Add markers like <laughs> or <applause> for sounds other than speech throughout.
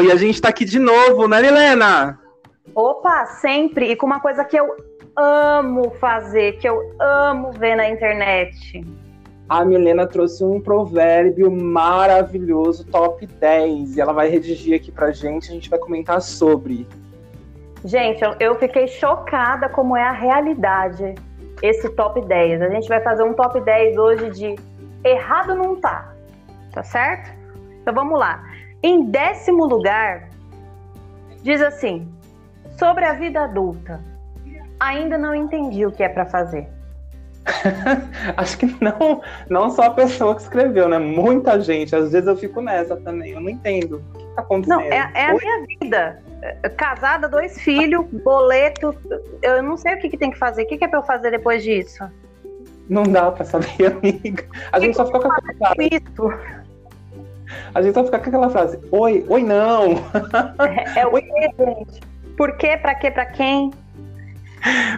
E a gente tá aqui de novo, né, Helena? Opa, sempre! E com uma coisa que eu amo fazer, que eu amo ver na internet. A Milena trouxe um provérbio maravilhoso, top 10, e ela vai redigir aqui pra gente, a gente vai comentar sobre. Gente, eu, eu fiquei chocada como é a realidade esse top 10. A gente vai fazer um top 10 hoje de errado não tá, tá certo? Então vamos lá. Em décimo lugar, diz assim: sobre a vida adulta. Ainda não entendi o que é para fazer. <laughs> Acho que não, não só a pessoa que escreveu, né? Muita gente. Às vezes eu fico nessa também. Eu não entendo o que tá acontecendo. Não, é, é a minha vida. Casada, dois filhos, boleto. Eu não sei o que, que tem que fazer. O que, que é pra eu fazer depois disso? Não dá pra saber, <laughs> amiga. A gente só fica com frase. Isso. A gente só fica com aquela frase. Oi, oi não. É, é o oi, gente. Por quê, pra quê, pra quem?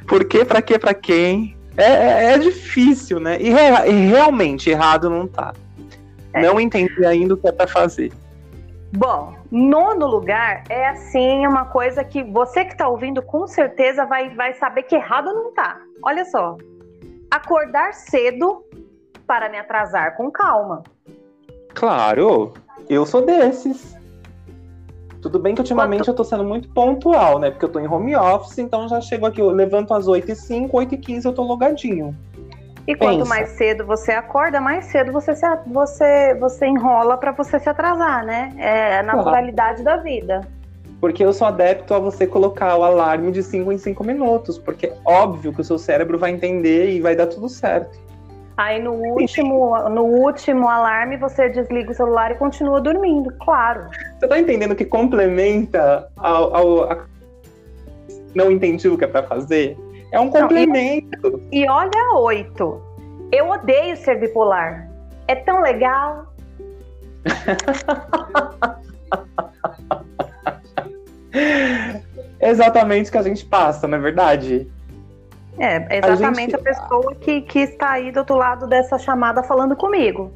Por quê, pra quê, pra quem? É, é, é difícil, né? E, re, e, realmente errado não tá. É. Não entendi ainda o que é pra fazer. Bom, nono lugar é assim uma coisa que você que tá ouvindo com certeza vai, vai saber que errado não tá. Olha só. Acordar cedo para me atrasar com calma. Claro, eu sou desses. Tudo bem que ultimamente Quanto... eu tô sendo muito pontual, né? Porque eu tô em home office, então já chego aqui, eu levanto às 8h05, 8h15 eu tô logadinho. E Pensa. quanto mais cedo você acorda, mais cedo você se, você, você enrola para você se atrasar, né? É a naturalidade claro. da vida. Porque eu sou adepto a você colocar o alarme de 5 em 5 minutos, porque é óbvio que o seu cérebro vai entender e vai dar tudo certo. Aí no último, no último alarme você desliga o celular e continua dormindo, claro. Você tá entendendo que complementa ao, ao a... não entendi o que é para fazer? É um complemento. Não, e, e olha oito. Eu odeio ser bipolar. É tão legal. <laughs> Exatamente o que a gente passa, não é verdade? É, exatamente a, gente... a pessoa que, que está aí do outro lado dessa chamada falando comigo.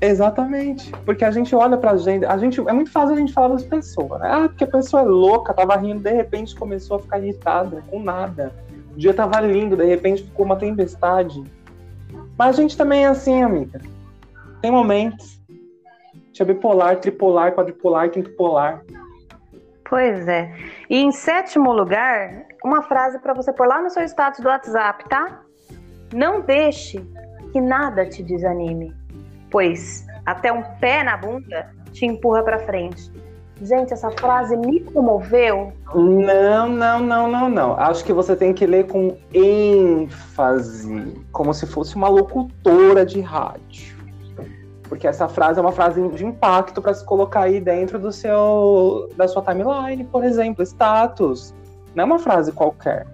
Exatamente, porque a gente olha pra gente, a gente é muito fácil a gente falar das pessoas, né? Ah, porque a pessoa é louca, tava rindo, de repente começou a ficar irritada com nada. O dia tava lindo, de repente ficou uma tempestade. Mas a gente também é assim, amiga. Tem momentos. Tinha bipolar, tripolar, quadripolar, quintupolar. Pois é. E em sétimo lugar, uma frase para você pôr lá no seu status do WhatsApp, tá? Não deixe que nada te desanime, pois até um pé na bunda te empurra para frente. Gente, essa frase me comoveu. Não, não, não, não, não. Acho que você tem que ler com ênfase, como se fosse uma locutora de rádio. Porque essa frase é uma frase de impacto para se colocar aí dentro do seu da sua timeline, por exemplo, status. Não é uma frase qualquer.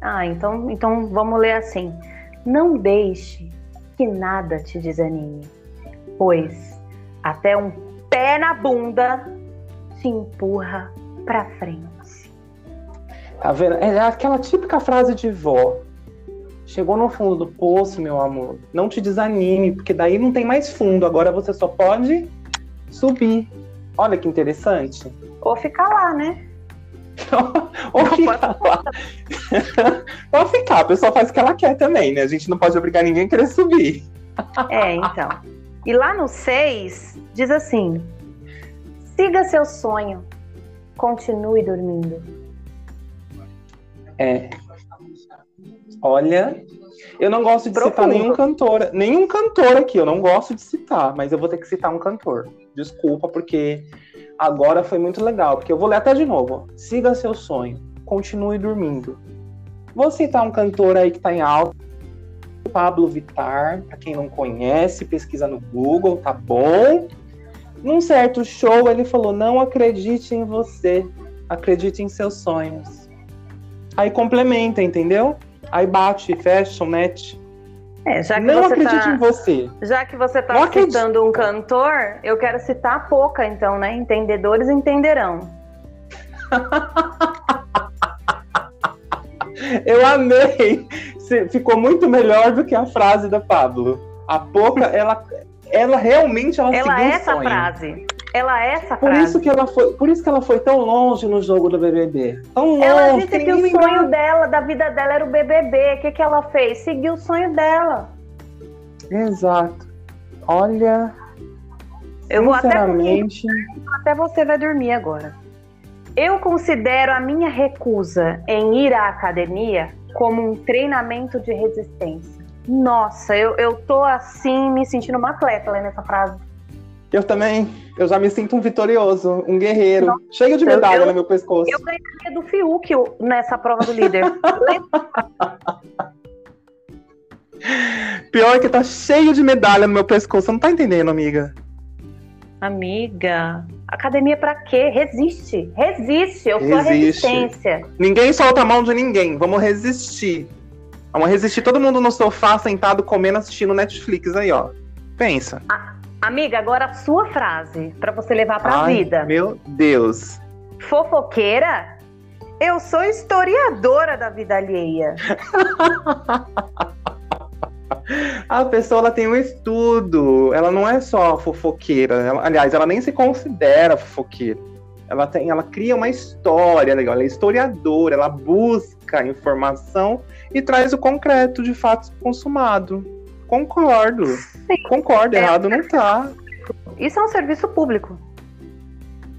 Ah, então, então vamos ler assim. Não deixe que nada te desanime, pois até um pé na bunda te empurra para frente. Tá vendo? É aquela típica frase de vó. Chegou no fundo do poço, meu amor. Não te desanime, porque daí não tem mais fundo. Agora você só pode subir. Olha que interessante. Ou ficar lá, né? <laughs> Ou ficar lá. <laughs> Ou ficar, a pessoa faz o que ela quer também, né? A gente não pode obrigar ninguém a querer subir. É, então. E lá no 6, diz assim: siga seu sonho, continue dormindo. É. Olha, eu não gosto de Profundo. citar nenhum cantor, nenhum cantor aqui, eu não gosto de citar, mas eu vou ter que citar um cantor. Desculpa, porque agora foi muito legal, porque eu vou ler até de novo. Siga seu sonho, continue dormindo. Vou citar um cantor aí que tá em alta, Pablo Vittar, para quem não conhece, pesquisa no Google, tá bom? Num certo show ele falou: "Não acredite em você, acredite em seus sonhos". Aí complementa, entendeu? Aí bate, fecha, net. É, já que não você acredite tá, em você. Já que você está citando um cantor, eu quero citar a Poca, então, né? Entendedores entenderão. <laughs> eu amei. Ficou muito melhor do que a frase da Pablo. A Poca, ela, ela realmente ela, ela seguiu é essa sonho. frase. Ela é essa por. Isso que ela foi, por isso que ela foi tão longe no jogo do BBB. Tão longe. Ela disse que o sonho sabe. dela, da vida dela, era o BBB. O que, que ela fez? Seguiu o sonho dela. Exato. Olha, Eu vou até, até você vai dormir agora. Eu considero a minha recusa em ir à academia como um treinamento de resistência. Nossa, eu, eu tô assim, me sentindo uma atleta lendo essa frase. Eu também, eu já me sinto um vitorioso, um guerreiro, cheio de medalha eu- no meu pescoço. Eu ganharia do Fiuk nessa prova do líder. Pior que tá cheio de medalha no meu pescoço, você não tá entendendo, amiga? Amiga, academia pra quê? Resiste. Resiste. Eu sou a resistência. Ninguém solta a mão de ninguém, vamos resistir. Vamos resistir todo mundo no sofá, sentado, comendo, assistindo Netflix aí, ó. Pensa. Amiga, agora a sua frase pra você levar pra Ai, vida. Meu Deus. Fofoqueira? Eu sou historiadora da vida alheia. <laughs> A pessoa ela tem um estudo, ela não é só fofoqueira. ela- aliás, ela nem se considera fofoqueira. Ela, tem, ela cria uma história legal, ela é historiadora, ela busca informação e traz o concreto de fatos consumados. Concordo. Concordo, É. errado não tá. Isso é um serviço público.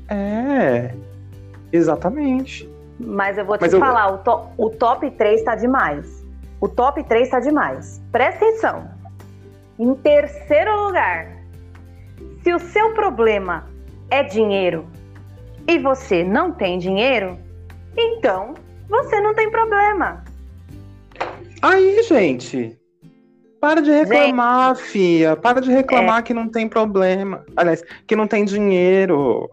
É. Exatamente. Mas eu vou te Mas eu- falar, o, to- o top 3 tá demais. O top 3 tá demais. Presta atenção. Em terceiro lugar, se o seu problema é dinheiro e você não tem dinheiro, então você não tem problema. Aí, gente. Para de reclamar, fia. Para de reclamar que não tem problema. Aliás, que não tem dinheiro.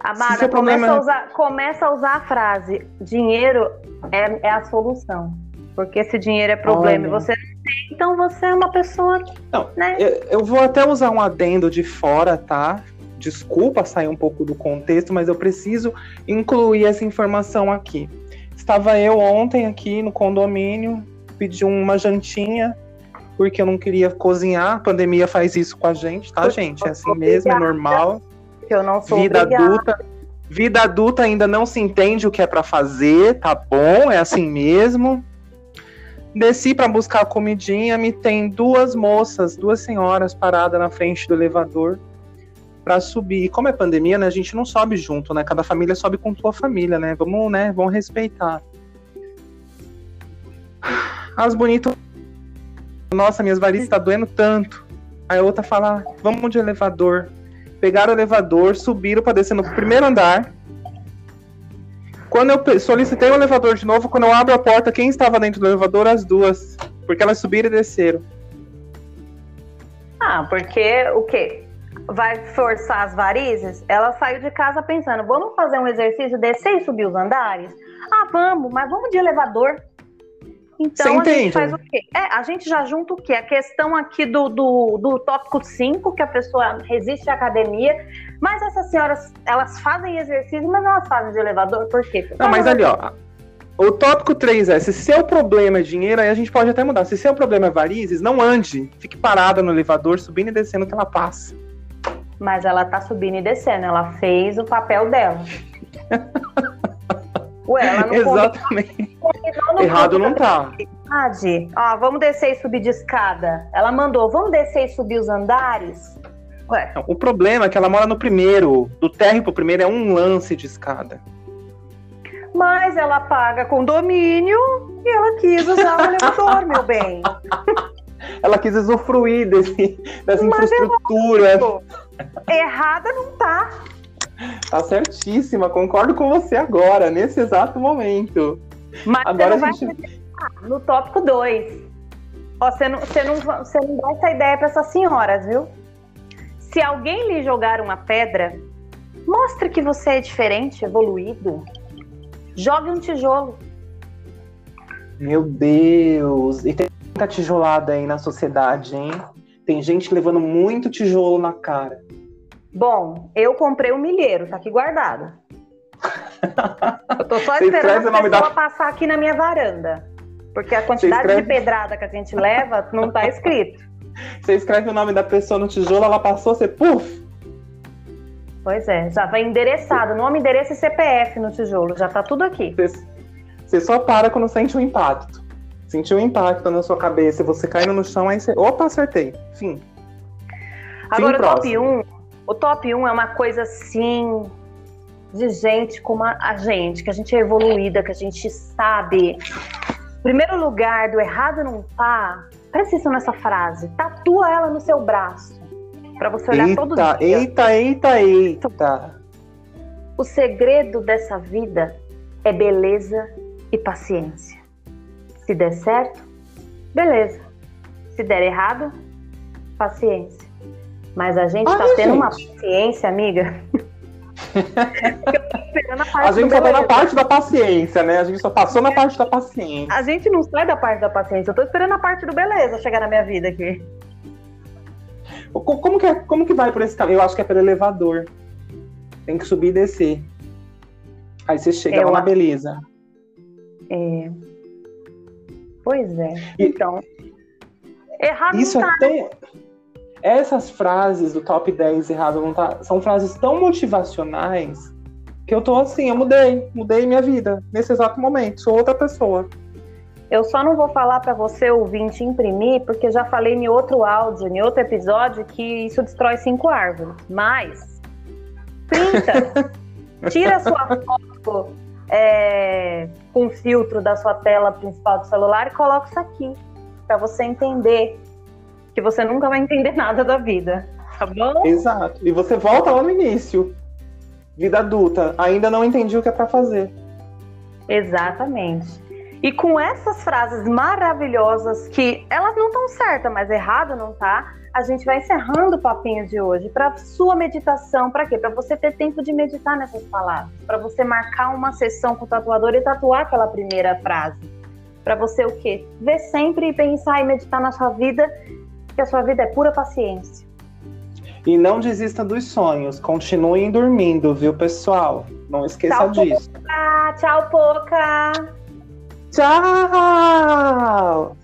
Amada, começa, problema é- a usar, começa a usar a frase: dinheiro é, é a solução. Porque se dinheiro é problema e Olha. você não tem, então você é uma pessoa. Não, né? Eu, eu vou até usar um adendo de fora, tá? Desculpa sair um pouco do contexto, mas eu preciso incluir essa informação aqui. Estava eu ontem aqui no condomínio, pedi uma jantinha, porque eu não queria cozinhar. A pandemia faz isso com a gente, tá, gente? É assim mesmo, é normal. Que eu não sou Vida obrigada. adulta. Vida adulta ainda não se entende o que é pra fazer, tá bom? É assim mesmo. Desci pra buscar a comidinha, me tem duas moças, duas senhoras paradas na frente do elevador pra subir. E como é pandemia, né, a gente não sobe junto, né? Cada família sobe com sua família, né? Vamos, né, vamos respeitar. As bonitas, nossa, minhas varizes tá doendo tanto. Aí a outra fala, vamos de elevador pegaram o elevador, subiram para descer no primeiro andar. Quando eu solicitei o elevador de novo, quando eu abro a porta, quem estava dentro do elevador? As duas. Porque elas subiram e desceram. Ah, porque o quê? Vai forçar as varizes? Ela saiu de casa pensando: vamos fazer um exercício, descer e subir os andares? Ah, vamos, mas vamos de elevador. Então a gente faz o quê? É, a gente já junta o quê? A questão aqui do, do, do tópico 5, que a pessoa resiste à academia. Mas essas senhoras, elas fazem exercício, mas não elas fazem de elevador, por quê? Não, mas ali, ó. O tópico 3 é: se seu problema é dinheiro, aí a gente pode até mudar. Se seu problema é varizes, não ande. Fique parada no elevador, subindo e descendo que ela passa. Mas ela tá subindo e descendo, ela fez o papel dela. <laughs> Ué, ela não Exatamente. Errado não tá. Ó, vamos descer e subir de escada. Ela mandou, vamos descer e subir os andares? Ué, Não, O problema é que ela mora no primeiro. Do térreo pro primeiro é um lance de escada. mas ela paga condomínio e ela quis usar o elevador, meu bem. <laughs> Ela quis usufruir desse, dessa Mas infraestrutura. Pô, Errada não tá. Tá certíssima, concordo com você agora, nesse exato momento. Mas Agora você a não gente. vai no tópico 2. Ó, você não, você, não, você não dá essa ideia pra essas senhoras, viu? Se alguém lhe jogar uma pedra, mostre que você é diferente, evoluído. Jogue um tijolo. Meu Deus! E tem muita tijolada aí na sociedade, hein? Tem gente levando muito tijolo na cara. Bom, eu comprei um milheiro, tá aqui guardado. Eu tô só Você esperando a pessoa da- passar aqui na minha varanda. Porque a quantidade escreve- de pedrada que a gente leva não tá escrito. Você escreve o nome da pessoa no tijolo, ela passou, você puf! Pois é, já vai endereçado, nome, endereço e CPF no tijolo, já tá tudo aqui. Você só para quando sente o um impacto. Sentiu um impacto na sua cabeça, você caindo no chão, aí você. Opa, acertei. Fim. Agora, Fim o top 1, o top 1 é uma coisa assim de gente como a, gente, que a gente é evoluída, que a gente sabe. Primeiro lugar do errado não tá. Presta atenção nessa frase. Tatua ela no seu braço. para você olhar eita, todo dia. Eita, eita, eita. O segredo dessa vida é beleza e paciência. Se der certo, beleza. Se der errado, paciência. Mas a gente Ai, tá tendo gente. uma paciência, amiga. <laughs> a, gente só tá na parte da paciência, né? A gente só passou na parte da paciência. A gente não sai da parte da paciência. Eu tô esperando a parte do beleza chegar na minha vida aqui. Como que, é, como que vai por esse caminho? Eu acho que é pelo elevador. Tem que subir e descer. Aí você chega é, lá na beleza. É. Pois é. E, então. Errado isso não tá. Até, essas frases do top 10 errado não tá. São frases tão motivacionais que eu tô assim, eu mudei, mudei minha vida nesse exato momento. Sou outra pessoa. Eu só não vou falar para você, ouvinte, imprimir, porque já falei em outro áudio, em outro episódio, que isso destrói cinco árvores. Mas, printa, <laughs> tira sua foto é, com filtro da sua tela principal do celular e coloca isso aqui, para você entender que você nunca vai entender nada da vida, tá bom? Exato. E você volta lá no início. Vida adulta, ainda não entendi o que é para fazer. Exatamente. E com essas frases maravilhosas que elas não estão certas, mas errado não tá, a gente vai encerrando o papinho de hoje para sua meditação, para quê? Para você ter tempo de meditar nessas palavras, para você marcar uma sessão com o tatuador e tatuar aquela primeira frase. Para você o quê? Ver sempre e pensar e meditar na sua vida, que a sua vida é pura paciência. E não desista dos sonhos, continuem dormindo, viu, pessoal? Não esqueça tchau, disso. Poca. Tchau, Poca! Tchau!